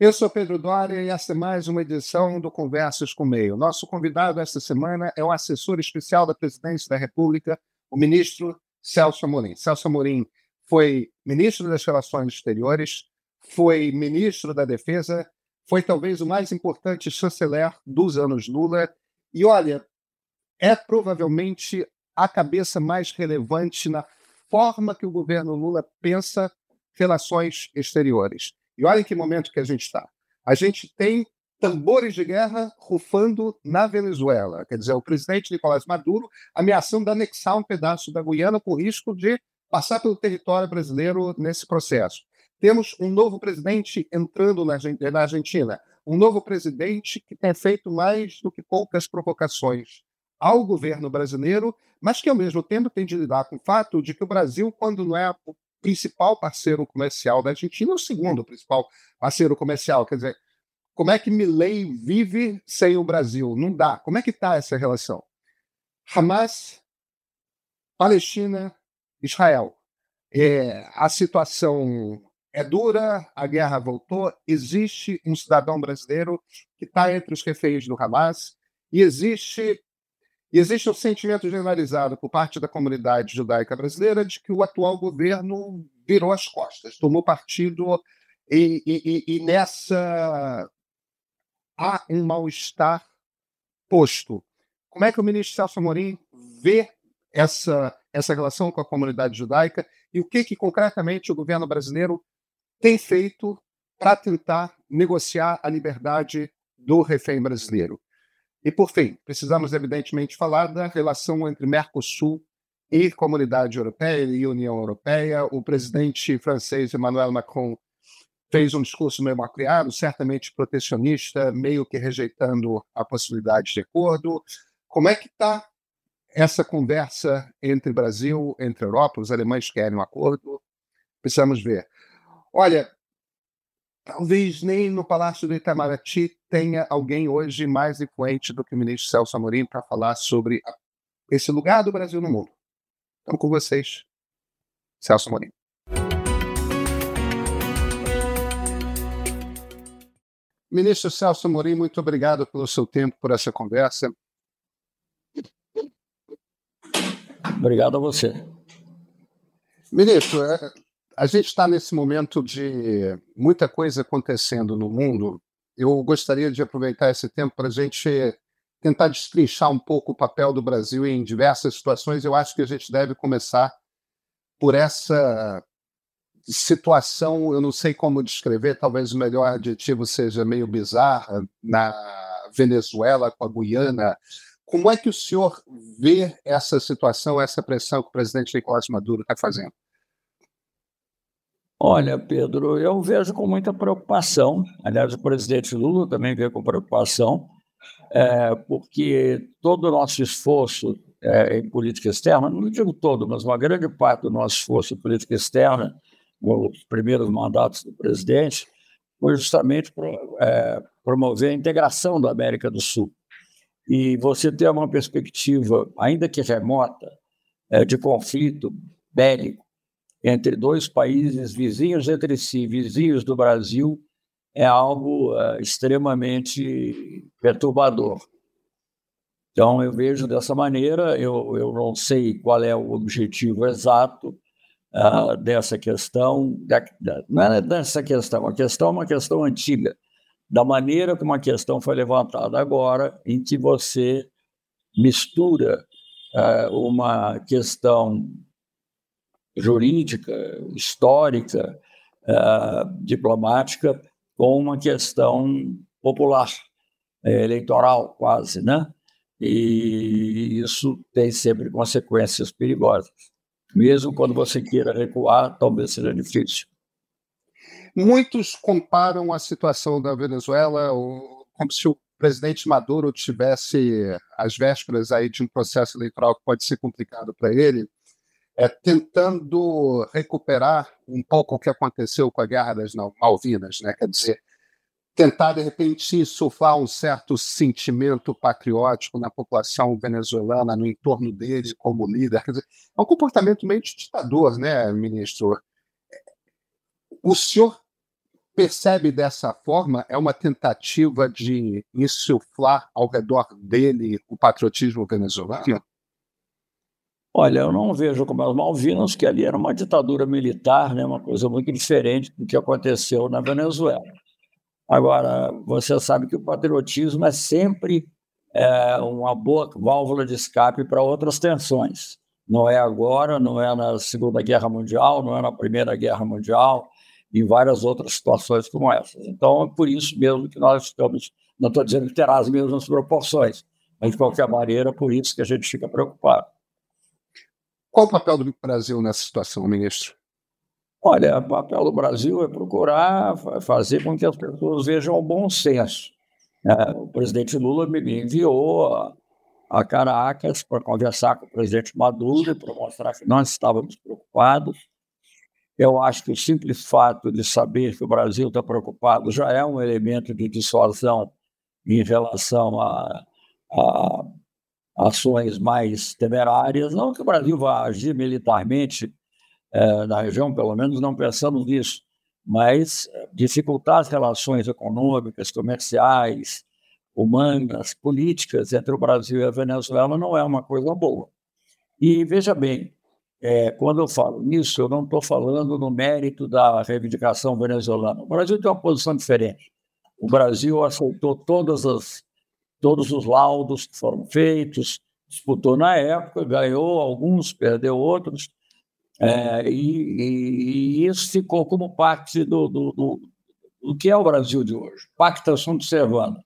Eu sou Pedro Doria e esta é mais uma edição do Conversas com o Meio. Nosso convidado esta semana é o assessor especial da Presidência da República, o ministro Celso Amorim. Celso Amorim foi ministro das Relações Exteriores, foi ministro da Defesa, foi talvez o mais importante chanceler dos anos Lula e, olha, é provavelmente a cabeça mais relevante na forma que o governo Lula pensa relações exteriores. E olha em que momento que a gente está. A gente tem tambores de guerra rufando na Venezuela. Quer dizer, o presidente Nicolás Maduro ameaçando anexar um pedaço da Guiana por risco de passar pelo território brasileiro nesse processo. Temos um novo presidente entrando na Argentina, um novo presidente que tem feito mais do que poucas provocações ao governo brasileiro, mas que ao mesmo tempo tem de lidar com o fato de que o Brasil, quando não é principal parceiro comercial da Argentina, o segundo principal parceiro comercial. Quer dizer, como é que Milley vive sem o Brasil? Não dá. Como é que está essa relação? Hamas, Palestina, Israel. É, a situação é dura, a guerra voltou, existe um cidadão brasileiro que está entre os reféns do Hamas, e existe e existe um sentimento generalizado por parte da comunidade judaica brasileira de que o atual governo virou as costas, tomou partido e, e, e nessa há um mal-estar posto. Como é que o ministro Celso Amorim vê essa, essa relação com a comunidade judaica e o que, que concretamente o governo brasileiro tem feito para tentar negociar a liberdade do refém brasileiro? E, por fim, precisamos, evidentemente, falar da relação entre Mercosul e Comunidade Europeia e União Europeia. O presidente francês Emmanuel Macron fez um discurso meio macriado, certamente protecionista, meio que rejeitando a possibilidade de acordo. Como é que está essa conversa entre Brasil, entre Europa? Os alemães querem um acordo. Precisamos ver. Olha, talvez nem no Palácio do Itamaraty tenha alguém hoje mais influente do que o ministro Celso Amorim para falar sobre esse lugar do Brasil no mundo. Então, com vocês, Celso Amorim. Ministro Celso Amorim, muito obrigado pelo seu tempo, por essa conversa. Obrigado a você. Ministro, é, a gente está nesse momento de muita coisa acontecendo no mundo. Eu gostaria de aproveitar esse tempo para a gente tentar destrinchar um pouco o papel do Brasil em diversas situações. Eu acho que a gente deve começar por essa situação, eu não sei como descrever, talvez o melhor adjetivo seja meio bizarra, na Venezuela com a Guiana. Como é que o senhor vê essa situação, essa pressão que o presidente Nicolás Maduro está fazendo? Olha, Pedro, eu vejo com muita preocupação. Aliás, o presidente Lula também vê com preocupação, é, porque todo o nosso esforço é, em política externa, não digo todo, mas uma grande parte do nosso esforço em política externa, os primeiros mandatos do presidente, foi justamente pro, é, promover a integração da América do Sul. E você ter uma perspectiva, ainda que remota, é, de conflito bélico entre dois países vizinhos entre si, vizinhos do Brasil, é algo uh, extremamente perturbador. Então, eu vejo dessa maneira, eu, eu não sei qual é o objetivo exato uh, dessa questão, da, da, não é dessa questão, a questão é uma questão antiga, da maneira como a questão foi levantada agora, em que você mistura uh, uma questão jurídica, histórica, uh, diplomática, com uma questão popular, é, eleitoral quase, né? E isso tem sempre consequências perigosas. Mesmo quando você queira recuar, talvez seja difícil. Muitos comparam a situação da Venezuela como se o presidente Maduro tivesse às vésperas aí de um processo eleitoral que pode ser complicado para ele, é, tentando recuperar um pouco o que aconteceu com a Guerra das Malvinas, né? quer dizer, tentar, de repente, insuflar um certo sentimento patriótico na população venezuelana, no entorno dele como líder. Dizer, é um comportamento meio de ditador, né, ministro? O senhor percebe dessa forma? É uma tentativa de insuflar ao redor dele o patriotismo venezuelano? Olha, eu não vejo como as Malvinas, que ali era uma ditadura militar, né, uma coisa muito diferente do que aconteceu na Venezuela. Agora, você sabe que o patriotismo é sempre é, uma boa válvula de escape para outras tensões. Não é agora, não é na Segunda Guerra Mundial, não é na Primeira Guerra Mundial, e várias outras situações como essas. Então, é por isso mesmo que nós estamos, não estou dizendo que terá as mesmas proporções, mas de qualquer maneira, por isso que a gente fica preocupado. Qual o papel do Brasil nessa situação, ministro? Olha, o papel do Brasil é procurar fazer com que as pessoas vejam o bom senso. É, o presidente Lula me enviou a Caracas para conversar com o presidente Maduro para mostrar que nós estávamos preocupados. Eu acho que o simples fato de saber que o Brasil está preocupado já é um elemento de dissuasão em relação a, a ações mais temerárias. Não que o Brasil vá agir militarmente é, na região, pelo menos não pensamos nisso, mas dificultar as relações econômicas, comerciais, humanas, políticas entre o Brasil e a Venezuela não é uma coisa boa. E veja bem, é, quando eu falo nisso, eu não estou falando no mérito da reivindicação venezuelana. O Brasil tem uma posição diferente. O Brasil aceitou todas as todos os laudos que foram feitos, disputou na época, ganhou alguns, perdeu outros, é, e, e, isso ficou como parte do, do, do, do, que é o Brasil de hoje, pacta sunt servanda.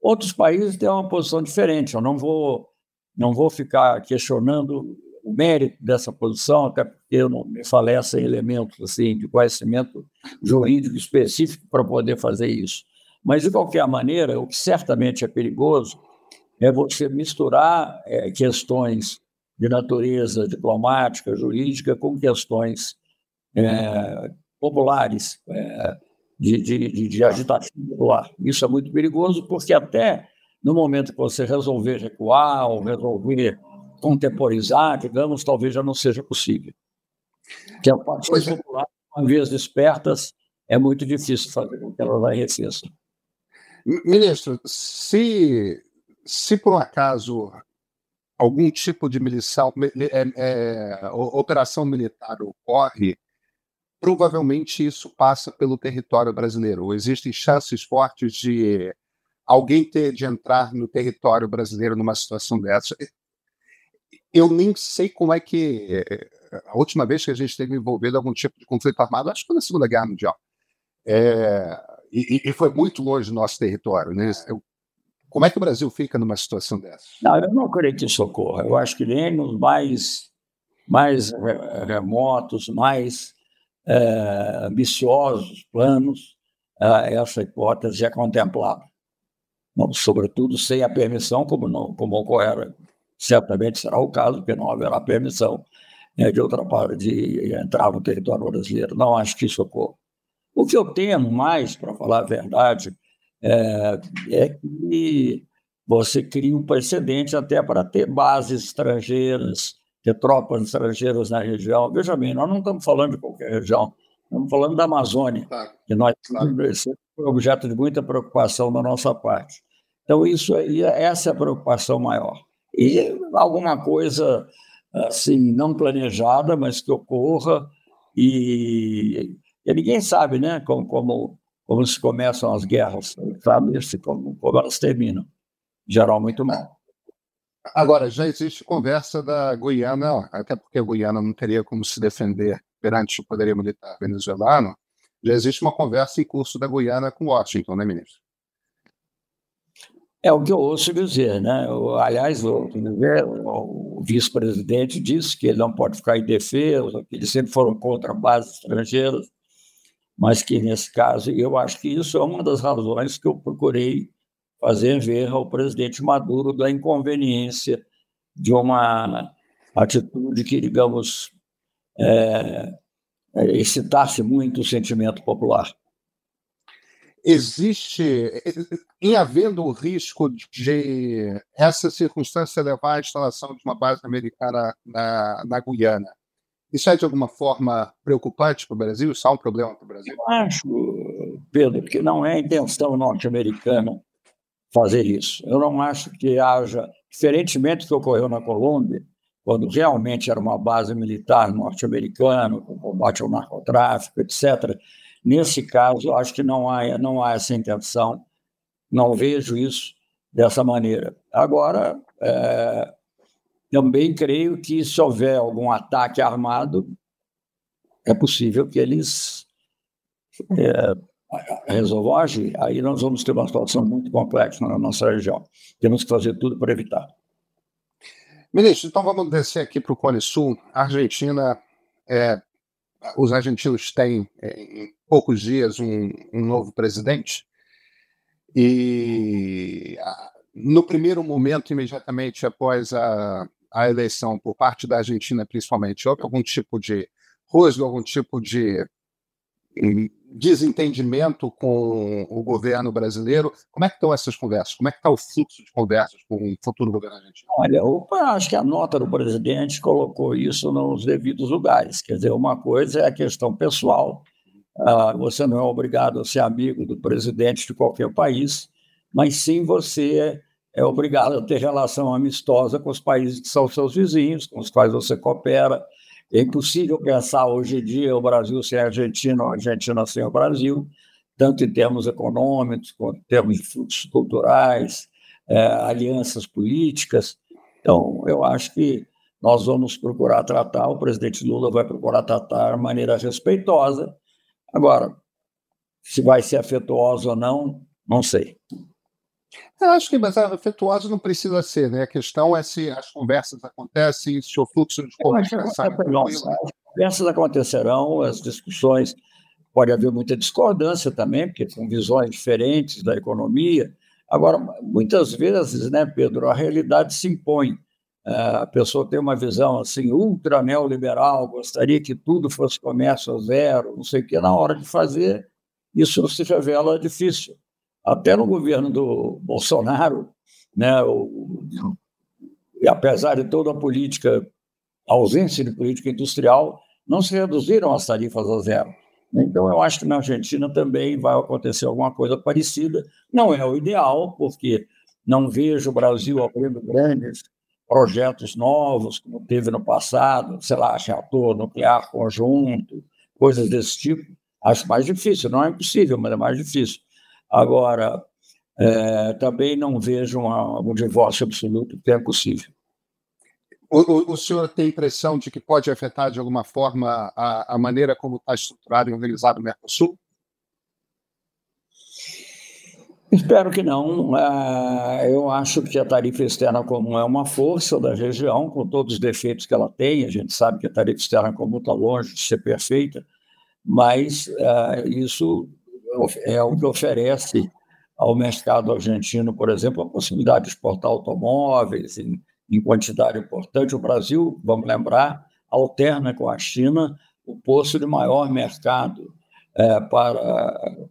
Outros países têm uma posição diferente, eu não vou, não vou ficar questionando o mérito dessa posição, até porque eu não me falece em elementos assim, de conhecimento jurídico específico para poder fazer isso. Mas, de qualquer maneira, o que certamente é perigoso é você misturar é, questões de natureza diplomática, jurídica, com questões é, populares, é, de, de, de agitação popular. Isso é muito perigoso, porque até no momento que você resolver recuar ou resolver contemporizar, digamos, talvez já não seja possível. Que as paixões é. populares, uma vez despertas, é muito difícil fazer com que elas arrefeçam. Ministro, se, se por um acaso algum tipo de milição, é, é, operação militar ocorre, provavelmente isso passa pelo território brasileiro. Existem chances fortes de alguém ter de entrar no território brasileiro numa situação dessa. Eu nem sei como é que a última vez que a gente esteve envolvido em algum tipo de conflito armado, acho que foi na Segunda Guerra Mundial. É, e, e, foi muito longe do nosso território. Né? Eu, como é que o Brasil fica numa situação dessa? Não, eu não creio que isso ocorra. Eu acho que nem nos mais, mais remotos, mais é, ambiciosos planos, é, essa hipótese é contemplada. Sobretudo sem a permissão, como, não, como ocorrera. Certamente será o caso, porque não haverá permissão né, de outra parte de entrar no território brasileiro. Não acho que isso ocorra. O que eu temo mais, para falar a verdade, é, é que você cria um precedente até para ter bases estrangeiras, ter tropas estrangeiras na região. Veja bem, nós não estamos falando de qualquer região, estamos falando da Amazônia, claro. que nós claro. foi objeto de muita preocupação da nossa parte. Então, isso aí, essa é a preocupação maior. E alguma coisa assim, não planejada, mas que ocorra e e ninguém sabe né, como, como, como se começam as guerras, sabe se como, como elas terminam. Geral, muito mal. Agora, já existe conversa da Guiana, até porque a Guiana não teria como se defender perante o poderio militar venezuelano, já existe uma conversa em curso da Guiana com Washington, né, ministro? É o que eu ouço dizer, né? aliás, o, o vice-presidente disse que ele não pode ficar em defesa, que eles sempre foram contra bases estrangeiras mas que nesse caso, eu acho que isso é uma das razões que eu procurei fazer ver ao presidente Maduro da inconveniência de uma atitude que, digamos, é, é, excitasse muito o sentimento popular. Existe, em havendo o risco de essa circunstância levar à instalação de uma base americana na, na Guiana, Isso é de alguma forma preocupante para o Brasil? Isso é um problema para o Brasil? Eu acho, Pedro, que não é intenção norte-americana fazer isso. Eu não acho que haja, diferentemente do que ocorreu na Colômbia, quando realmente era uma base militar norte-americana, com combate ao narcotráfico, etc. Nesse caso, acho que não há, não há essa intenção, não vejo isso dessa maneira. Agora, é, também creio que se houver algum ataque armado, é possível que eles é, resolvam agir. Aí nós vamos ter uma situação muito complexa na nossa região. Temos que fazer tudo para evitar. Ministro, então vamos descer aqui para o Cone Sul. A Argentina, é, os argentinos têm, é, em poucos dias, um, um novo presidente. E no primeiro momento, imediatamente após a, a eleição, por parte da Argentina principalmente, houve algum tipo de rosgo, algum tipo de desentendimento com o governo brasileiro. Como é que estão essas conversas? Como é que está o fluxo de conversas com o futuro governo argentino? Olha, eu acho que a nota do presidente colocou isso nos devidos lugares. Quer dizer, uma coisa é a questão pessoal. Uh, você não é obrigado a ser amigo do presidente de qualquer país, mas sim você é obrigado a ter relação amistosa com os países que são seus vizinhos, com os quais você coopera, é impossível pensar hoje em dia o Brasil sem a Argentina, ou a Argentina sem o Brasil, tanto em termos econômicos, quanto em termos de fluxos culturais, é, alianças políticas. Então, eu acho que nós vamos procurar tratar, o presidente Lula vai procurar tratar de maneira respeitosa. Agora, se vai ser afetuosa ou não, não sei. Eu acho que mas afetuosa não precisa ser, né? A questão é se as conversas acontecem, se o fluxo de conversa sai As conversas acontecerão, as discussões, pode haver muita discordância também, porque são visões diferentes da economia. Agora, muitas vezes, né, Pedro, a realidade se impõe. É, a pessoa tem uma visão assim ultra neoliberal, gostaria que tudo fosse comércio zero, não sei o que, na hora de fazer, isso se revela difícil até no governo do Bolsonaro, né, o, e apesar de toda a política, a ausência de política industrial, não se reduziram as tarifas a zero. Então, eu acho que na Argentina também vai acontecer alguma coisa parecida. Não é o ideal, porque não vejo o Brasil abrindo grandes projetos novos, como teve no passado, sei lá, reator nuclear conjunto, coisas desse tipo. Acho mais difícil, não é impossível, mas é mais difícil. Agora, é, também não vejo uma, um divórcio absoluto que é possível. O, o, senhor tem impressão de que pode afetar de alguma forma a, a maneira como está estruturado e organizado o Mercosul? Espero que não. É, eu acho que a tarifa externa comum é uma força da região, com todos os defeitos que ela tem. A gente sabe que a tarifa externa comum está longe de ser perfeita, mas é, isso é o que oferece ao mercado argentino, por exemplo, a possibilidade de exportar automóveis em, em quantidade importante. O Brasil, vamos lembrar, alterna com a China o posto de maior mercado é, para,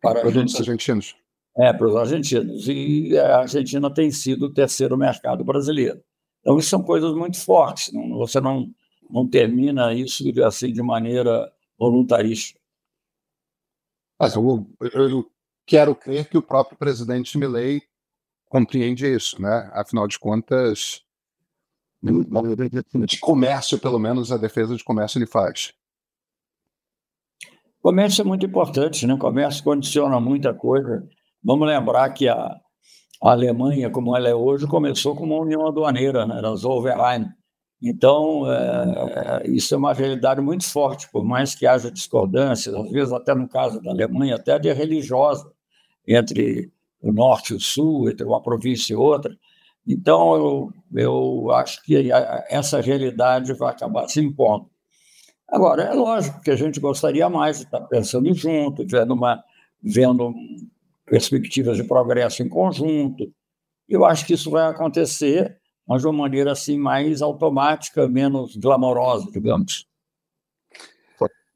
para os argentinos. É, para os argentinos. E a Argentina tem sido o terceiro mercado brasileiro. Então, isso são coisas muito fortes. Não, você não, não termina isso assim de maneira voluntarista. Mas eu, eu quero crer que o próprio presidente Milley compreende isso, né? Afinal de contas, de comércio, pelo menos, a defesa de comércio ele faz. Comércio é muito importante, né? Comércio condiciona muita coisa. Vamos lembrar que a, a Alemanha, como ela é hoje, começou como uma união aduaneira, né? Era Zollverein. Então, é, isso é uma realidade muito forte, por mais que haja discordâncias, às vezes até no caso da Alemanha, até de religiosa, entre o norte e o sul, entre uma província e outra. Então, eu, eu acho que essa realidade vai acabar se impondo. Agora, é lógico que a gente gostaria mais de estar pensando junto, vendo, uma, vendo perspectivas de progresso em conjunto. Eu acho que isso vai acontecer mas de uma maneira assim mais automática, menos glamourosa, digamos.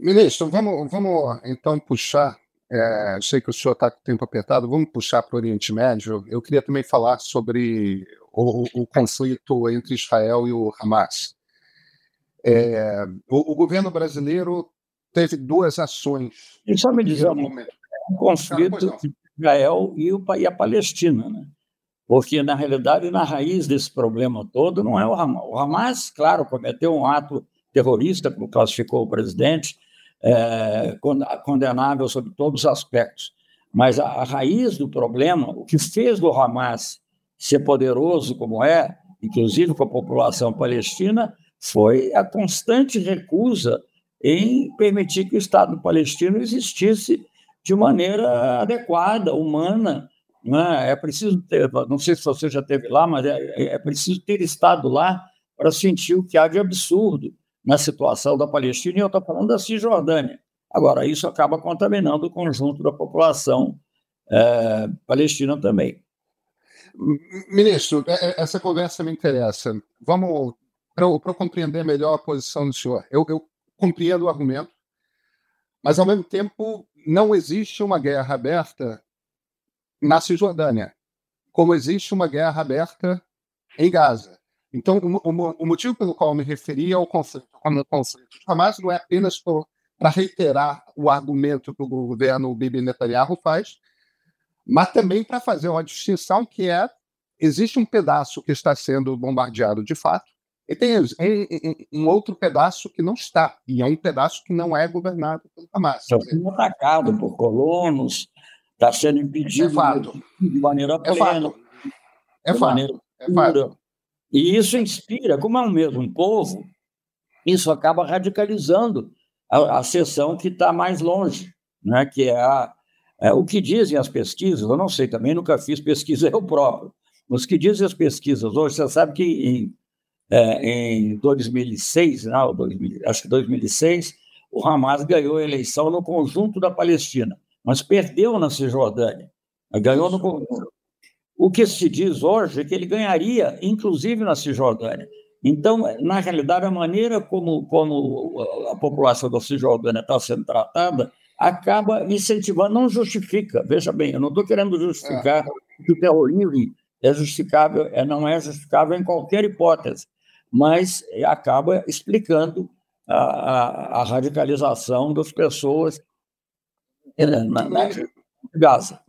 Ministro, vamos, vamos então puxar. É, eu sei que o senhor está com o tempo apertado, vamos puxar para o Oriente Médio. Eu queria também falar sobre o, o conflito entre Israel e o Hamas. É, o, o, governo brasileiro teve duas ações. E só me dizer um momento. um conflito entre Israel e, o, e a Palestina, né? Porque, na realidade, na raiz desse problema todo não é o Hamas. O Hamas, claro, cometeu um ato terrorista, como classificou o presidente, é, condenável sob todos os aspectos. Mas a, a, raiz do problema, o que fez do Hamas ser poderoso como é, inclusive com a população palestina, foi a constante recusa em permitir que o Estado palestino existisse de maneira adequada, humana. Né? É preciso ter, não sei se você já esteve lá, mas é, é preciso ter estado lá para sentir o que há de absurdo na situação da Palestina, e eu estou falando da Cisjordânia. Agora, isso acaba contaminando o conjunto da população é, palestina também. Ministro, é, é, essa conversa me interessa. Vamos, para eu, compreender melhor a posição do senhor. Eu, eu compreendo o argumento, mas, ao mesmo tempo, não existe uma guerra aberta na Cisjordânia, como existe uma guerra aberta em Gaza. Então, o, o, o motivo pelo qual me referi ao conflito, ao conflito Hamas não é apenas para reiterar o argumento que o governo Bibi Netanyahu faz, mas também para fazer uma distinção que é existe um pedaço que está sendo bombardeado de fato e tem um outro pedaço que não está, e é um pedaço que não é governado pelo Hamas. Está sendo atacado por colonos, está sendo impedido é fato. de maneira plena. É fato. É fato. É fato. E isso inspira, como é o mesmo povo, isso acaba radicalizando a, a seção que está mais longe, né? que é, a, é o que dizem as pesquisas, eu não sei também, nunca fiz pesquisa eu próprio, mas o que dizem as pesquisas hoje, você sabe que em, é, em 2006, não, 2000, acho que 2006, o Hamas ganhou a eleição no conjunto da Palestina, mas perdeu na Cisjordânia, ganhou no. O que se diz hoje é que ele ganharia, inclusive na Cisjordânia. Então, na realidade, a maneira como, como a população da Cisjordânia está sendo tratada acaba incentivando, não justifica. Veja bem, eu não estou querendo justificar é. que o terrorismo é justificável, é, não é justificável em qualquer hipótese, mas acaba explicando a, a, a radicalização das pessoas na, na Gaza.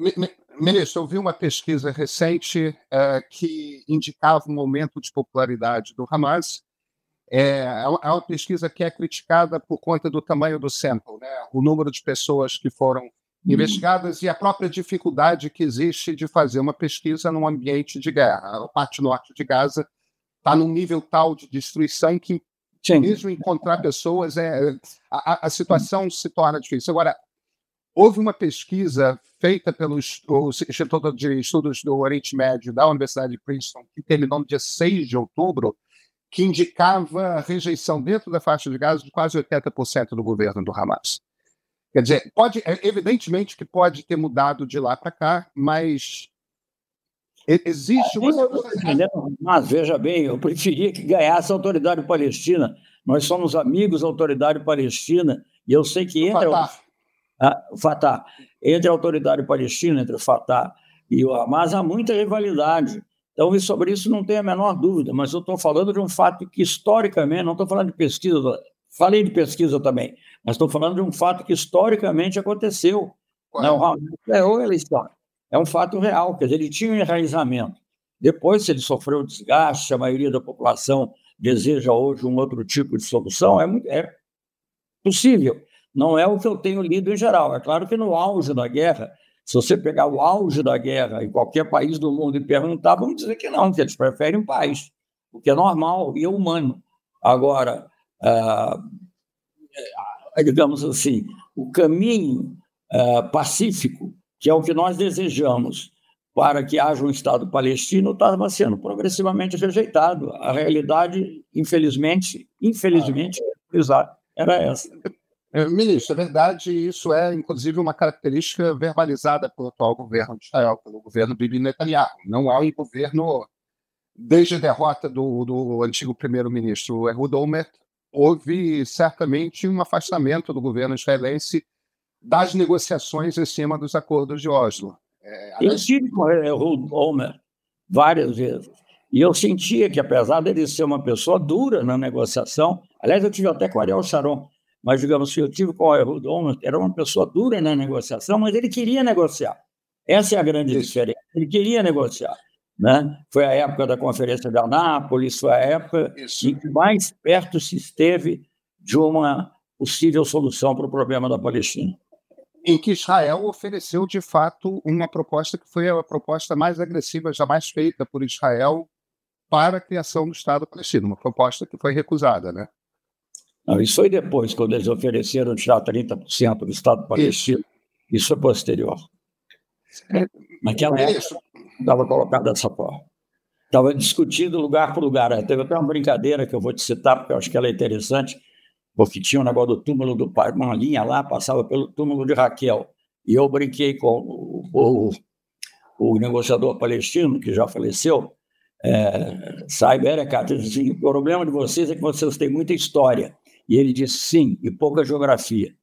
Ministro, eu vi uma pesquisa recente uh, que indicava um aumento de popularidade do Hamas. É, é, é uma pesquisa que é criticada por conta do tamanho do sample, né? o número de pessoas que foram hum. investigadas e a própria dificuldade que existe de fazer uma pesquisa num ambiente de guerra. A parte norte de Gaza está num nível tal de destruição que, Sim. mesmo encontrar pessoas, é, a, a situação se torna difícil. Agora, Houve uma pesquisa feita pelo Instituto de Estudos do Oriente Médio da Universidade de Princeton, que terminou no dia 6 de outubro, que indicava rejeição dentro da faixa de Gaza de quase 80% do governo do Hamas. Quer dizer, pode, é, evidentemente que pode ter mudado de lá para cá, mas existe uma. Mas veja bem, eu preferia que ganhasse a autoridade palestina. Nós somos amigos da autoridade palestina, e eu sei que entra o Fatah. Entre a autoridade palestina, entre o Fatah e o Hamas, há muita rivalidade. Então, sobre isso não tem a menor dúvida, mas eu estou falando de um fato que, historicamente, não estou falando de pesquisa, falei de pesquisa também, mas estou falando de um fato que historicamente aconteceu. Não, o eleição. É um fato real, quer dizer, ele tinha um enraizamento. Depois, se ele sofreu desgaste, a maioria da população deseja hoje um outro tipo de solução, é, muito, é possível. Não é o que eu tenho lido em geral. É claro que no auge da guerra, se você pegar o auge da guerra em qualquer país do mundo e perguntar, vamos dizer que não, que eles preferem paz, o que é normal e é humano. Agora, ah, digamos assim, o caminho ah, pacífico, que é o que nós desejamos para que haja um Estado palestino, estava sendo progressivamente rejeitado. A realidade, infelizmente, infelizmente, era essa. É, ministro, é verdade, isso é inclusive uma característica verbalizada pelo atual governo de Israel, pelo governo Bibi Netanyahu. Não há um governo, desde a derrota do, do antigo primeiro-ministro Ehud Olmert, houve certamente um afastamento do governo israelense das negociações em cima dos acordos de Oslo. É, Eu tive com Ehud Olmert várias vezes. E eu sentia que, apesar dele ser uma pessoa dura na negociação, aliás, eu tive até com Ariel Sharon, mas, digamos que eu tive com o Ehud era uma pessoa dura na negociação, mas ele queria negociar. Essa é a grande Isso. diferença. Ele queria negociar. Né? Foi a época da Conferência de Anápolis, foi a época Isso. em que mais perto se esteve de uma possível solução para o problema da Palestina em que Israel ofereceu de fato uma proposta que foi a proposta mais agressiva jamais feita por Israel para a criação do Estado palestino, uma proposta que foi recusada, né? Não, isso foi depois, quando eles ofereceram tirar 30% do Estado palestino. Isso, isso foi posterior. É, Naquela é época, estava colocado dessa forma. Estava discutindo lugar por lugar. Teve até uma brincadeira que eu vou te citar, porque eu acho que ela é interessante porque tinha um negócio do túmulo do pai, uma linha lá, passava pelo túmulo de Raquel. E eu brinquei com o, o, o negociador palestino, que já faleceu, é, Saib Erekat, disse assim, o problema de vocês é que vocês têm muita história. E ele disse sim, e pouca geografia.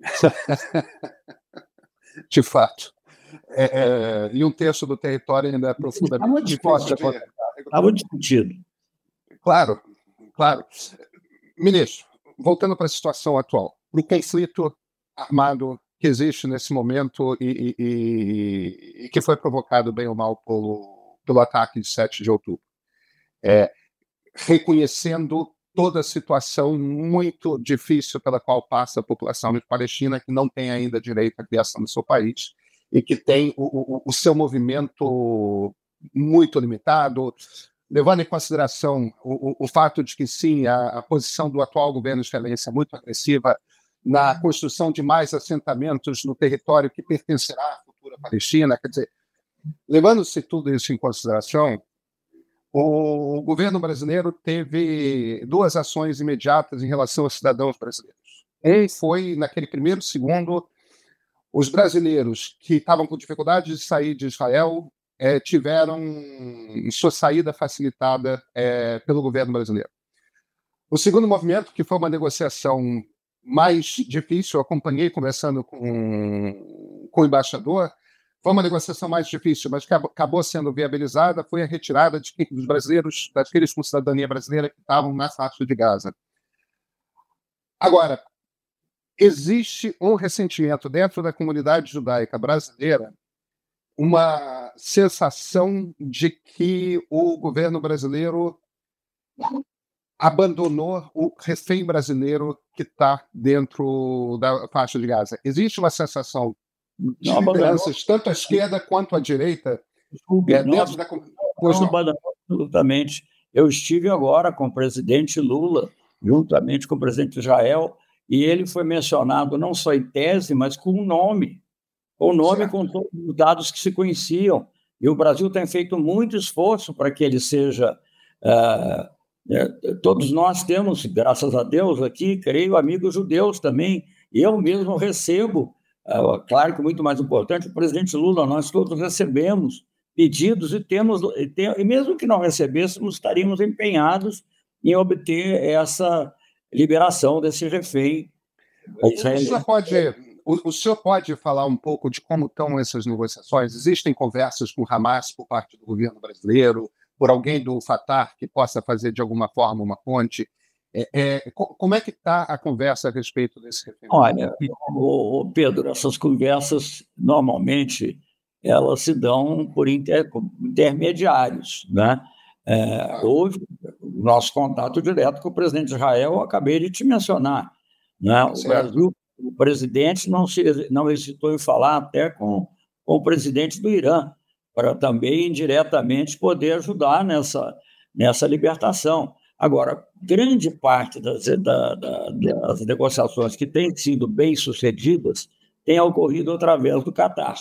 de fato. É, é, e um terço do território ainda é profundamente difícil. Estava discutido. Claro, claro. Ministro, voltando para a situação atual, para o conflito armado que existe nesse momento e, e, e, e, que foi provocado bem ou mal pelo, pelo ataque de 7 de outubro. É, reconhecendo toda a situação muito difícil pela qual passa a população Palestina, que não tem ainda direito à criação do seu país e que tem o, o, o seu movimento muito limitado, levando em consideração o, o fato de que, sim, a, a, posição do atual governo israelense é muito agressiva na construção de mais assentamentos no território que pertencerá à futura Palestina, quer dizer, levando-se tudo isso em consideração, o governo brasileiro teve duas ações imediatas em relação aos cidadãos brasileiros. Um foi, naquele primeiro segundo, os brasileiros que estavam com dificuldade de sair de Israel é, tiveram sua saída facilitada é, pelo governo brasileiro. O segundo movimento, que foi uma negociação mais difícil, eu acompanhei conversando com, com o embaixador, foi uma negociação mais difícil, mas que acabou sendo viabilizada, foi a retirada de, dos brasileiros, daqueles com cidadania brasileira que estavam na faixa de Gaza. Agora, existe um ressentimento dentro da comunidade judaica brasileira uma sensação de que o governo brasileiro abandonou o refém brasileiro que está dentro da faixa de Gaza. Existe uma sensação de não lideranças, tanto à esquerda quanto à direita, Desculpe, é, dentro da... Pois não. absolutamente. Eu estive agora com o presidente Lula, juntamente com o presidente Israel, e ele foi mencionado não só em tese, mas com o nome o nome certo. com todos os dados que se conheciam. E o Brasil tem feito muito esforço para que ele seja. Uh, todos nós temos, graças a Deus, aqui, creio, amigos judeus também. Eu mesmo recebo, claro que muito mais importante, o presidente Lula, nós todos recebemos pedidos e temos, e, tem, e mesmo que não recebêssemos, estaríamos empenhados em obter essa liberação desse refém. Isso pode o, o, senhor pode falar um pouco de como estão essas negociações? Existem conversas com o Hamas por parte do governo brasileiro, por alguém do Fatah que possa fazer de alguma forma uma ponte? É, é, como é que está a conversa a respeito desse referendo? Olha, o, o Pedro, essas conversas normalmente elas se dão por inter, intermediários, né? É, houve nosso contato direto com o presidente de Israel, eu acabei de te mencionar. Né? O Brasil o presidente não, se, não hesitou em falar até com, com o presidente do Irã, para também indiretamente poder ajudar nessa, nessa libertação. Agora, grande parte das, da, da, das negociações que têm sido bem-sucedidas tem ocorrido através do Catar.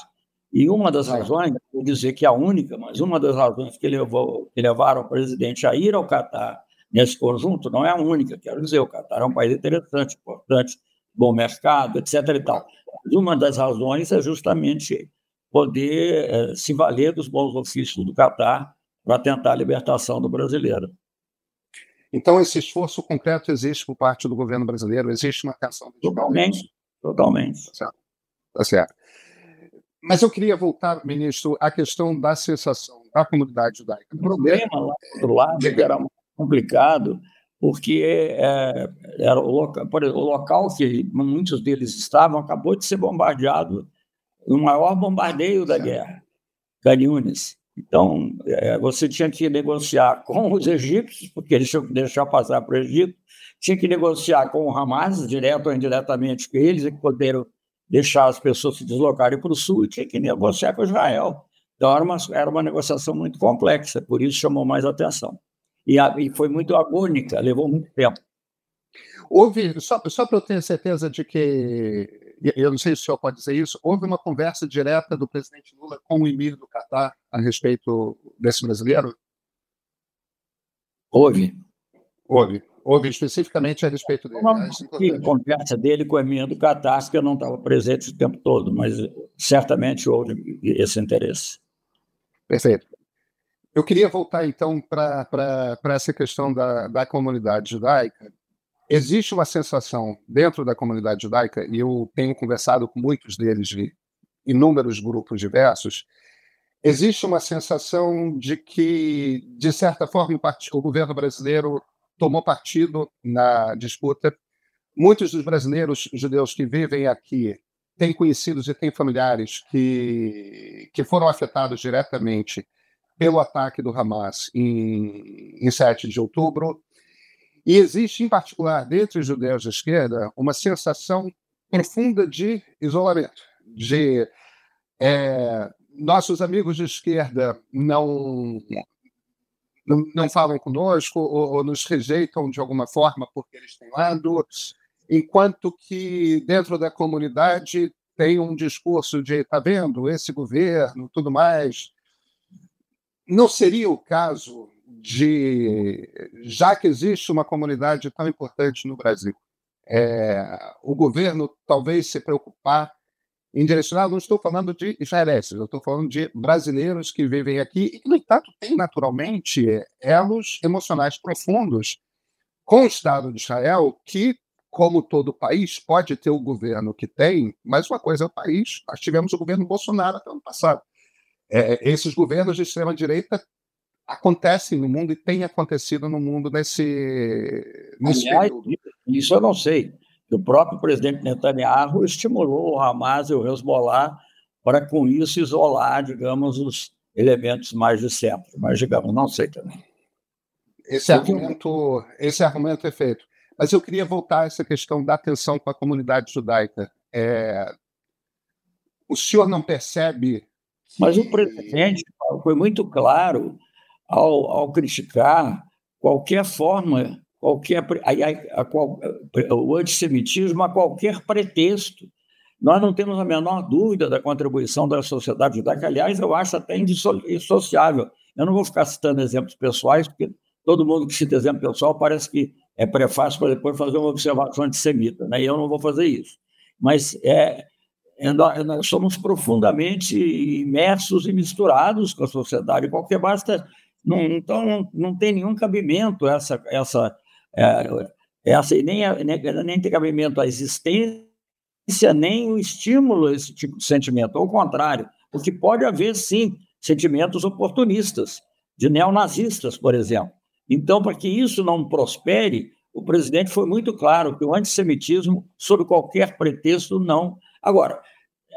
E uma das razões, vou dizer que a única, mas uma das razões que, levou, que levaram o presidente a ir ao Catar nesse conjunto, não é a única, quero dizer, o Catar é um país interessante, importante, bom mercado, etc. E tal. Uma das razões é justamente poder é, se valer dos bons ofícios do Catar para tentar a libertação do brasileiro. Então, esse esforço concreto existe por parte do governo brasileiro? Existe uma atenção? Totalmente, totalmente. Tá certo. Tá certo. Mas eu queria voltar, ministro, à questão da sensação da comunidade judaica. O problema lá do outro lado era complicado, porque é, era o local, o local que muitos deles estavam acabou de ser bombardeado, o maior bombardeio da guerra, Caniunes. Então, é, você tinha que negociar com os egípcios, porque eles tinham que deixar passar para o Egito, tinha que negociar com o Hamas, direto ou indiretamente, porque eles é que poderam deixar as pessoas se deslocarem para o sul, e tinha que negociar com Israel. Então, era uma, era uma negociação muito complexa, por isso chamou mais atenção. E, a, e foi muito agônica, levou muito tempo. Houve, só, só para eu ter certeza de que, eu não sei se o senhor pode dizer isso, houve uma conversa direta do presidente Lula com o emir do Catar a respeito desse brasileiro? Houve. Houve. Houve especificamente a respeito dele. Uma é conversa dele com a minha do Catar, que eu não estava presente o tempo todo, mas certamente houve esse interesse. Perfeito. Eu queria voltar então para essa questão da, da comunidade judaica. Existe uma sensação dentro da comunidade judaica, e eu tenho conversado com muitos deles de inúmeros grupos diversos, existe uma sensação de que, de certa forma, o governo brasileiro tomou partido na disputa. Muitos dos brasileiros judeus que vivem aqui têm conhecidos e têm familiares que, que foram afetados diretamente pelo ataque do Hamas em, em 7 de outubro. E existe, em particular, dentre os judeus de esquerda, uma sensação profunda de isolamento, de é, nossos amigos de esquerda não não, não falam conosco ou, ou, nos rejeitam de alguma forma porque eles têm lado, enquanto que dentro da comunidade tem um discurso de está vendo esse governo, tudo mais. Não seria o caso de, já que existe uma comunidade tão importante no Brasil, é, o governo talvez se preocupar em direcionado, não estou falando de israelenses, eu estou falando de brasileiros que vivem aqui e no entanto, têm naturalmente elos emocionais profundos com o Estado de Israel, que, como todo país, pode ter o governo que tem, mas uma coisa é o país. Nós tivemos o governo Bolsonaro até ano passado. É, esses governos de extrema-direita acontecem no mundo e têm acontecido no mundo nesse, nesse Aliás. Isso eu não sei o próprio presidente Netanyahu estimulou o Hamas e o Hezbollah para, com isso, isolar, digamos, os elementos mais de centro. Mas, digamos, não sei também. Esse argumento, esse argumento é feito. Mas eu queria voltar a essa questão da tensão com a comunidade judaica. É... O senhor não percebe. Mas o presidente foi muito claro ao, ao criticar qualquer forma qualquer a, a, a, o antissemitismo a qualquer pretexto. Nós não temos a menor dúvida da contribuição da sociedade judaica, aliás, eu acho até indissociável. Eu não vou ficar citando exemplos pessoais, porque todo mundo que cita exemplo pessoal parece que é prefácio para depois fazer uma observação antissemita, né? e eu não vou fazer isso. Mas é, é, nós somos profundamente imersos e misturados com a sociedade, qualquer basta. Não, então, não, não tem nenhum cabimento essa, essa é, essa, nem, nem, nem tem cabimento a existência, nem o estímulo a esse tipo de sentimento. Ao contrário, porque pode haver, sim, sentimentos oportunistas, de neonazistas, por exemplo. Então, para que isso não prospere, o presidente foi muito claro que o antissemitismo, sob qualquer pretexto, não. Agora,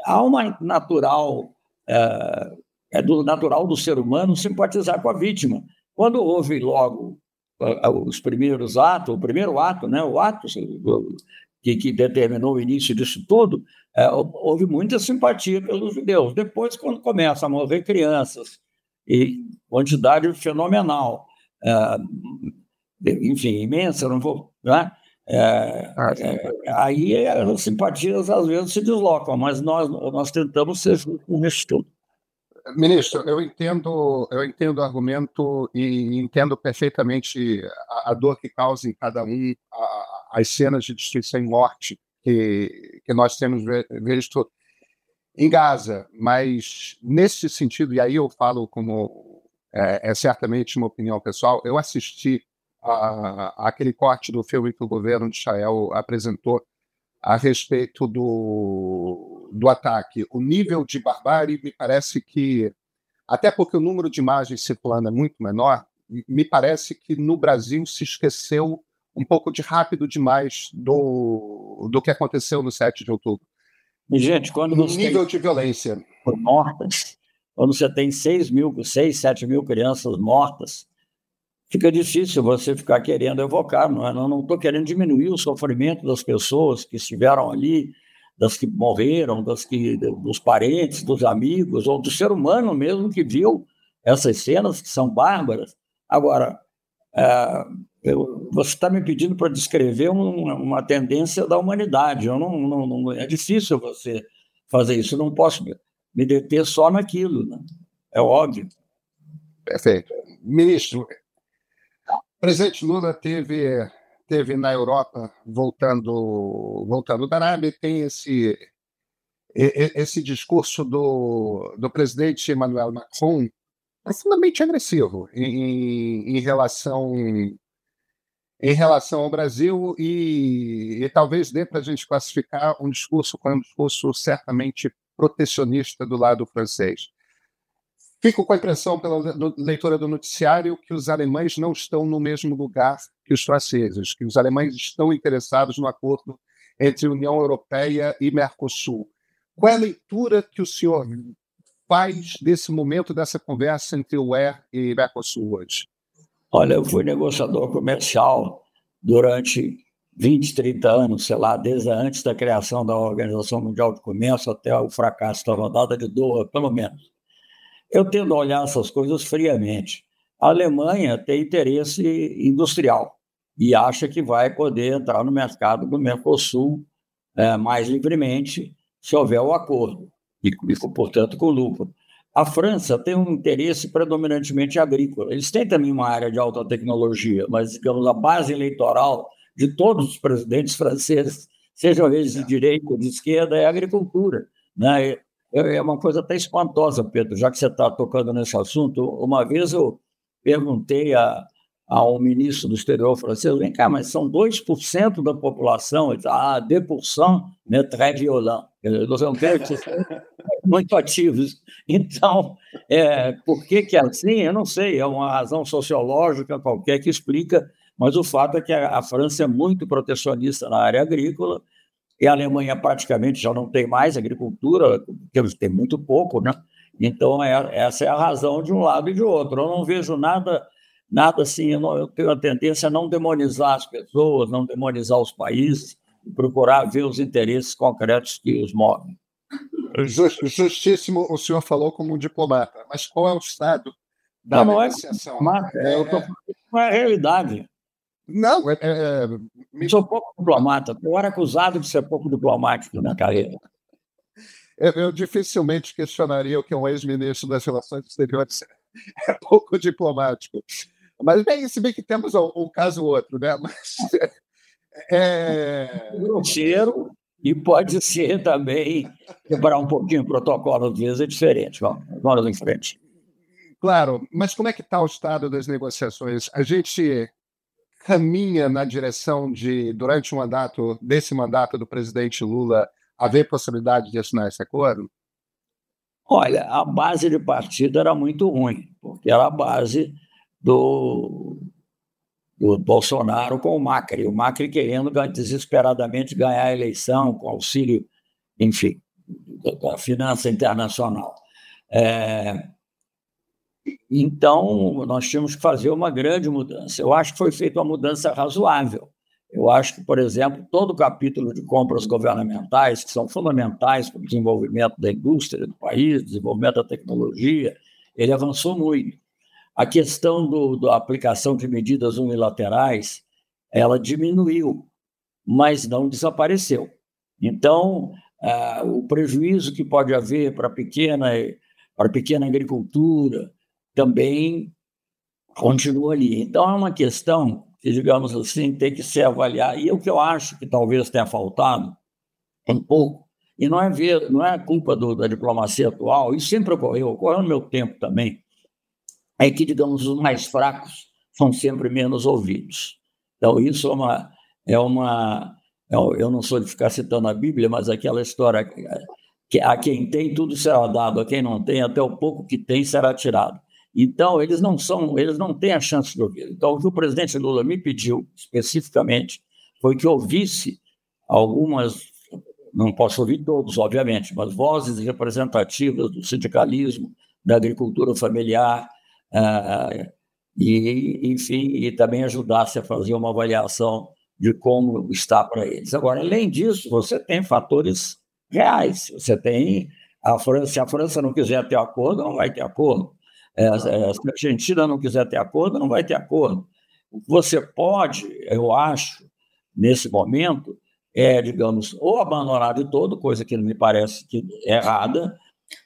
há uma natural, é, é do natural do ser humano simpatizar com a vítima. Quando houve logo os primeiros atos, o primeiro ato, né, o ato que, que determinou o início disso tudo, é, houve muita simpatia pelos judeus. Depois, quando começa a morrer crianças, e quantidade fenomenal, é, enfim, imensa, não vou. Né? É, ah, é, aí as simpatias às vezes se deslocam, mas nós, nós tentamos ser justos nesse tudo. Ministro, eu entendo, eu entendo o argumento e entendo perfeitamente a, a dor que causa em cada um a, as cenas de destruição e morte que, que nós temos visto em Gaza, mas nesse sentido, e aí eu falo como é, é certamente uma opinião pessoal, eu assisti a, aquele corte do filme que o governo de Israel apresentou a respeito do, do ataque, o nível de barbárie me parece que, até porque o número de imagens circulando é muito menor, me parece que no Brasil se esqueceu um pouco de rápido demais do, do que aconteceu no 7 de outubro. Gente, quando você nível de violência mortas, quando você tem 6 mil, 6, 7 mil crianças mortas, fica difícil você ficar querendo evocar. Não é? Não estou querendo diminuir o sofrimento das pessoas que estiveram ali, das que morreram, das que, dos parentes, dos amigos, ou do ser humano mesmo que viu essas cenas que são bárbaras. Agora, é, eu, você está me pedindo para descrever um, uma tendência da humanidade. Eu não, não, não, é difícil você fazer isso. Eu não posso me, me deter só naquilo. Né? É óbvio. Perfeito. Ministro, o presidente Lula teve, teve na Europa, voltando, voltando da Arábia, tem esse, esse discurso do, do presidente Emmanuel Macron profundamente agressivo em, em relação em relação ao Brasil e, e talvez dê para a gente classificar um discurso como um discurso certamente protecionista do lado francês. Fico com a impressão, pela leitura do noticiário, que os alemães não estão no mesmo lugar que os franceses, que os alemães estão interessados no acordo entre União Europeia e Mercosul. Qual é a leitura que o senhor faz desse momento, dessa conversa entre o UE e Mercosul hoje? Olha, eu fui negociador comercial durante 20, 30 anos, sei lá, desde antes da criação da Organização Mundial de Comércio até o fracasso da rodada de Doha, pelo menos. Eu tendo a olhar essas coisas friamente. A Alemanha tem interesse industrial e acha que vai poder entrar no mercado do Mercosul é, mais livremente se houver o acordo, e, e portanto com lucro. A França tem um interesse predominantemente agrícola. Eles têm também uma área de alta tecnologia, mas, digamos, a base eleitoral de todos os presidentes franceses, sejam eles de direita ou de esquerda, é a agricultura. Né? É, uma coisa até espantosa, Pedro, já que você está tocando nesse assunto. Uma vez eu perguntei a, ao ministro do exterior francês, vem cá, mas são 2% da população, ele disse, ah, 2% é très violent. Nós que muito ativos. Então, é, por que, que é assim? Eu não sei, é uma razão sociológica qualquer que explica, mas o fato é que a, a França é muito protecionista na área agrícola, e a Alemanha praticamente já não tem mais agricultura, tem muito pouco, né? Então, é, essa é a razão de um lado e de outro. Eu não vejo nada nada assim, eu, não, eu tenho a tendência a não demonizar as pessoas, não demonizar os países, procurar ver os interesses concretos que os movem. Justíssimo, o senhor falou como um diplomata, mas qual é o estado da não, negociação? Não é, é, eu tô, não é a realidade. Não, é, é, me... Sou pouco diplomata, eu era acusado de ser pouco diplomático na carreira. Eu, eu dificilmente questionaria o que um ex-ministro das Relações Exteriores é pouco diplomático. Mas bem, se bem que temos um, um caso ou outro, né? Mas é... Grosseiro e pode ser também quebrar um pouquinho o protocolo, às vezes é diferente. Vamos, vamos em frente. Claro, mas como é que está o estado das negociações? A gente caminha na direção de, durante o mandato, desse mandato do presidente Lula, haver possibilidade de assinar esse acordo? Olha, a base de partida era muito ruim, porque era a base do, do Bolsonaro com o Macri. O Macri querendo desesperadamente ganhar a eleição com auxílio, enfim, da finança internacional. É, então, nós tínhamos que fazer uma grande mudança. Eu acho que foi feita uma mudança razoável. Eu acho que, por exemplo, todo o capítulo de compras governamentais, que são fundamentais para o desenvolvimento da indústria do país, desenvolvimento da tecnologia, ele avançou muito. A questão do, da aplicação de medidas unilaterais, ela diminuiu, mas não desapareceu. Então, ah, o prejuízo que pode haver para pequena, para pequena agricultura também continua ali. Então, é uma questão que, digamos assim, tem que ser avaliada. E o que eu acho que talvez tenha faltado um pouco, e não é, ver, não é culpa do, da diplomacia atual, isso sempre ocorreu, ocorreu no meu tempo também, é que, digamos, os mais fracos são sempre menos ouvidos. Então, isso é uma. É uma é eu não sou de ficar citando a Bíblia, mas aquela história que a quem tem tudo será dado, a quem não tem até o pouco que tem será tirado. Então eles não são, eles não têm a chance de ouvir. Então o que o presidente Lula me pediu especificamente foi que ouvisse algumas, não posso ouvir todos, obviamente, mas vozes representativas do sindicalismo, da agricultura familiar, uh, e, enfim, e também ajudasse a fazer uma avaliação de como está para eles. Agora, além disso, você tem fatores reais. Você tem a França, se a França não quiser ter acordo, não vai ter acordo. É, é, se a Argentina não quiser ter acordo, não vai ter acordo. Você pode, eu acho, nesse momento, é, digamos, ou abandonar de todo, coisa que me parece que é errada,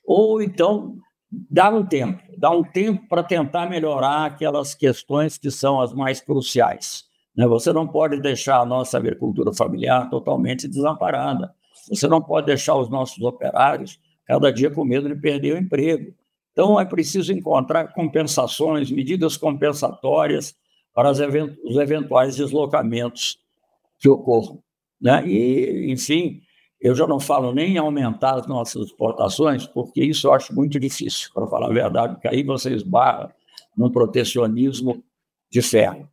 ou então dar um tempo, dar um tempo para tentar melhorar aquelas questões que são as mais cruciais. Né? Você não pode deixar a nossa agricultura familiar totalmente desamparada. Você não pode deixar os nossos operários cada dia com medo de perder o emprego. Então, é preciso encontrar compensações, medidas compensatórias para os eventuais deslocamentos que ocorram. Né? E, enfim, eu já não falo nem em aumentar as nossas exportações, porque isso eu acho muito difícil, para falar a verdade, porque aí você esbarra num protecionismo de ferro.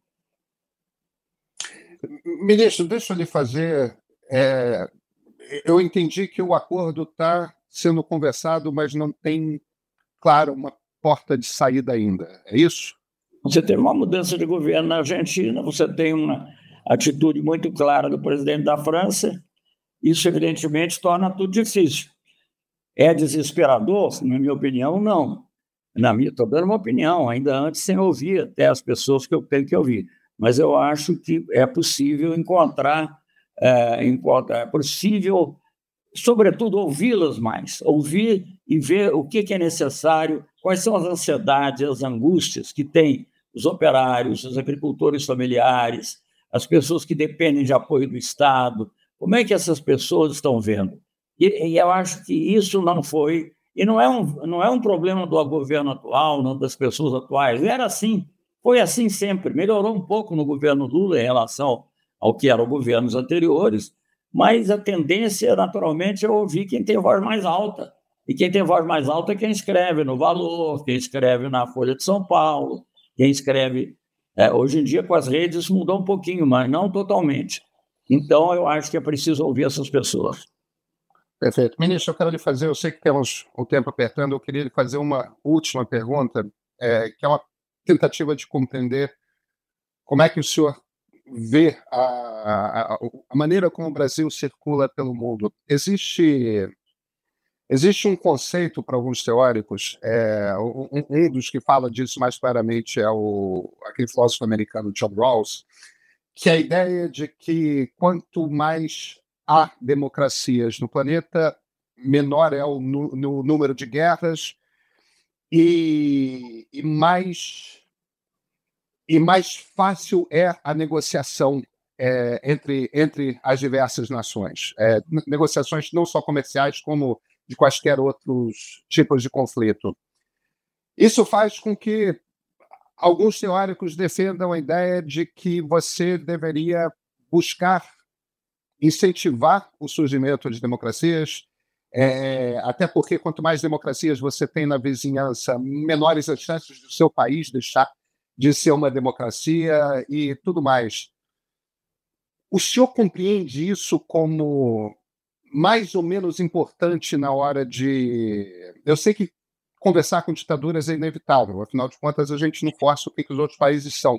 Ministro, deixa eu lhe fazer. É, eu entendi que o acordo está sendo conversado, mas não tem, claro, uma porta de saída ainda. É isso? Você tem uma mudança de governo na Argentina, você tem uma atitude muito clara do presidente da França, isso, evidentemente, torna tudo difícil. É desesperador? Na minha opinião, não. Na minha, estou dando uma opinião, ainda antes sem ouvir até as pessoas que eu tenho que ouvir. Mas eu acho que é possível encontrar, é, encontrar é possível, sobretudo, ouvi-las mais, ouvir e ver o que, é necessário, quais são as ansiedades, as angústias que têm os operários, os agricultores familiares, as pessoas que dependem de apoio do Estado, como é que essas pessoas estão vendo? E, e eu acho que isso não foi, e não é, um, não é um problema do governo atual, não das pessoas atuais, era assim, foi assim sempre. Melhorou um pouco no governo Lula em relação ao que eram governos anteriores, mas a tendência, naturalmente, é ouvir quem tem voz mais alta. E quem tem voz mais alta é quem escreve no Valor, quem escreve na Folha de São Paulo, quem escreve. É, hoje em dia, com as redes, mudou um pouquinho, mas não totalmente. Então, eu acho que é preciso ouvir essas pessoas. Perfeito. Ministro, eu quero lhe fazer, eu sei que temos o tempo apertando, eu queria lhe fazer uma última pergunta, é, que é uma tentativa de compreender como é que o senhor vê a, a, a maneira como o Brasil circula pelo mundo. Existe Existe um conceito para alguns teóricos, é, um, um, dos que fala disso mais claramente é o, aquele filósofo americano John Rawls, que é a ideia de que quanto mais há democracias no planeta, menor é o no, número de guerras e, e, mais e mais fácil é a negociação é, entre, entre as diversas nações. É, negociações não só comerciais, como de quaisquer outros tipos de conflito. Isso faz com que alguns teóricos defendam a ideia de que você deveria buscar incentivar o surgimento de democracias, é, até porque quanto mais democracias você tem na vizinhança, menores as chances do seu país deixar de ser uma democracia e tudo mais. O senhor compreende isso como mais ou menos importante na hora de. Eu sei que conversar com ditaduras é inevitável, afinal de contas, a gente não força o que, os outros países são.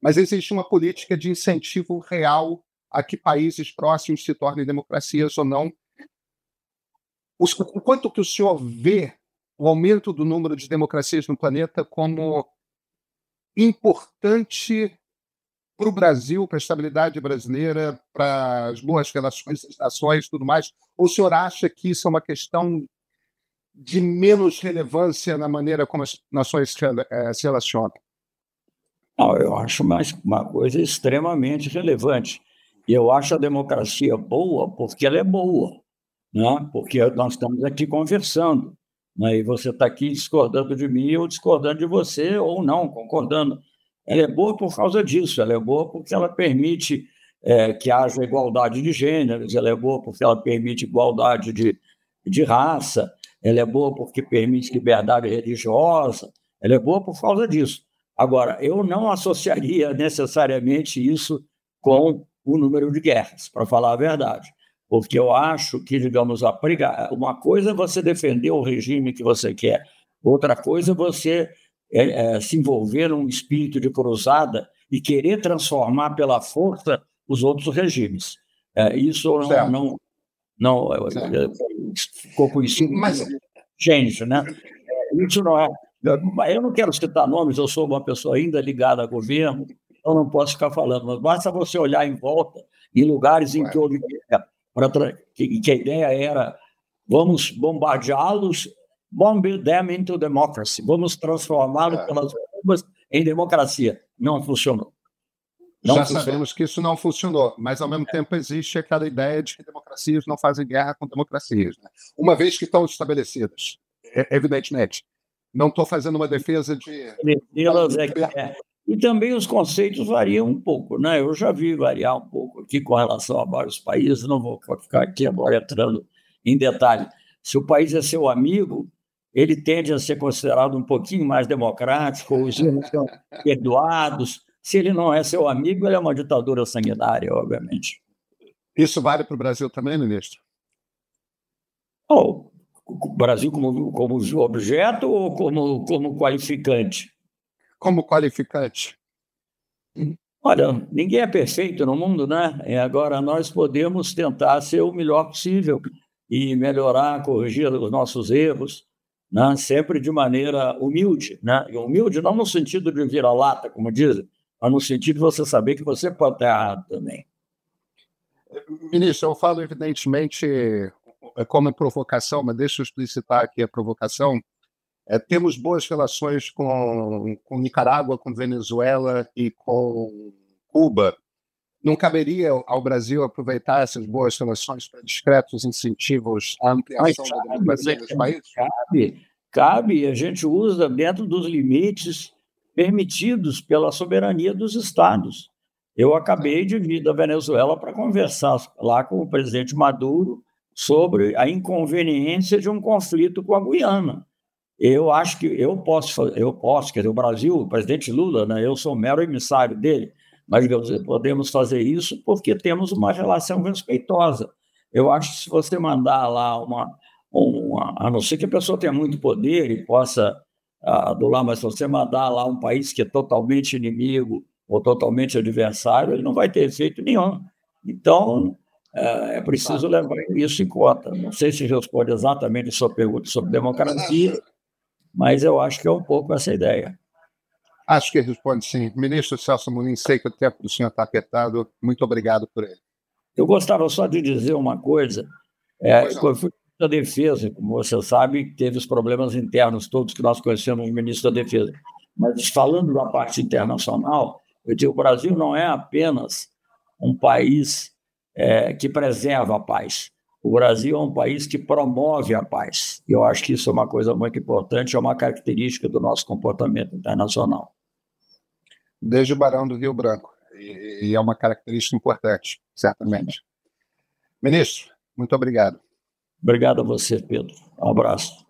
Mas existe uma política de incentivo real a que países próximos se tornem democracias ou não. O quanto que o senhor vê o aumento do número de democracias no planeta como importante para o Brasil, para a estabilidade brasileira, para as boas relações das nações tudo mais? Ou o senhor acha que isso é uma questão de menos relevância na maneira como as nações se eh, relacionam? Não, eu acho mais uma coisa extremamente relevante. Eu acho a democracia boa porque ela é boa, né? porque nós estamos aqui conversando. Né? E você está aqui discordando de mim, ou discordando de você, ou não, concordando. Ela é boa por causa disso, ela é boa porque ela permite é, que haja igualdade de gêneros, ela é boa porque ela permite igualdade de, de raça, ela é boa porque permite liberdade religiosa, ela é boa por causa disso. Agora, eu não associaria necessariamente isso com o número de guerras, para falar a verdade. Porque eu acho que, digamos, a briga, uma coisa é você defender o regime que você quer, outra coisa é você é, é, se envolver num espírito de cruzada e querer transformar pela força os outros regimes. É, isso não, não, não é, é, ficou conhecido Mas... gente, né? Isso não é. Eu não quero citar nomes, eu sou uma pessoa ainda ligada a governo, eu não posso ficar falando, mas basta você olhar em volta, em lugares em que houve guerra, que, que a ideia era vamos bombardeá-los, bomb them into democracy, vamos transformá-los é. pelas bombas em democracia. Não funcionou. Não Já funcionou. sabemos que isso não funcionou, mas ao mesmo tempo existe aquela ideia de que democracias não fazem guerra com democracias. Né? Uma vez que estão estabelecidas, evidentemente. Não estou fazendo uma defesa de. É, é. E também os conceitos variam um pouco, né? Eu já vi variar um pouco aqui com relação a vários países, não vou ficar aqui agora entrando em detalhe. Se o país é seu amigo, ele tende a ser considerado um pouquinho mais democrático, os são perdoados. Se ele não é seu amigo, ele é uma ditadura sanguinária, obviamente. Isso vale para o Brasil também, ministro? Oh, o Brasil como, como objeto ou como, como qualificante? Como qualificante? Olha, ninguém é perfeito no mundo, né? Agora nós podemos tentar ser o melhor possível e melhorar, corrigir os nossos erros, né? sempre de maneira humilde. Né? E humilde não no sentido de vira-lata, como dizem, mas no sentido de você saber que você pode estar errado também. Ministro, eu falo evidentemente como provocação, mas deixa eu explicitar aqui a provocação. É, temos boas relações com, com Nicarágua, com Venezuela e com Cuba. Não caberia ao Brasil aproveitar essas boas relações para discretos incentivos à ampliação Mas, da democracia nos países? Cabe, cabe, a gente usa dentro dos limites permitidos pela soberania dos estados. Eu acabei de vir da Venezuela para conversar lá com o presidente Maduro sobre a inconveniência de um conflito com a Guiana. Eu acho que eu posso, eu posso, quer dizer, o Brasil, o presidente Lula, né, eu sou mero emissário dele, mas podemos fazer isso porque temos uma relação respeitosa. Eu acho que se você mandar lá uma, uma a não ser que a pessoa tenha muito poder e possa adular, mas se você mandar lá um país que é totalmente inimigo ou totalmente adversário, ele não vai ter efeito nenhum. Então, é, é preciso levar isso em conta. Não sei se responde exatamente a sua pergunta sobre democracia, mas eu acho que é um pouco essa ideia. Acho que responde sim. Ministro Celso Muniz, sei que o tempo do senhor está apertado. Muito obrigado por ele. Eu gostava só de dizer uma coisa. É, eu fui da Defesa, como você sabe, teve os problemas internos todos que nós conhecemos no ministro da Defesa. Mas falando da parte internacional, eu digo, o Brasil não é apenas um país é, que preserva a paz. O Brasil é um país que promove a paz. E eu acho que isso é uma coisa muito importante, é uma característica do nosso comportamento internacional. Desde o Barão do Rio Branco. E, e é uma característica importante, certamente. Ministro, muito obrigado. Obrigado a você, Pedro. Um abraço.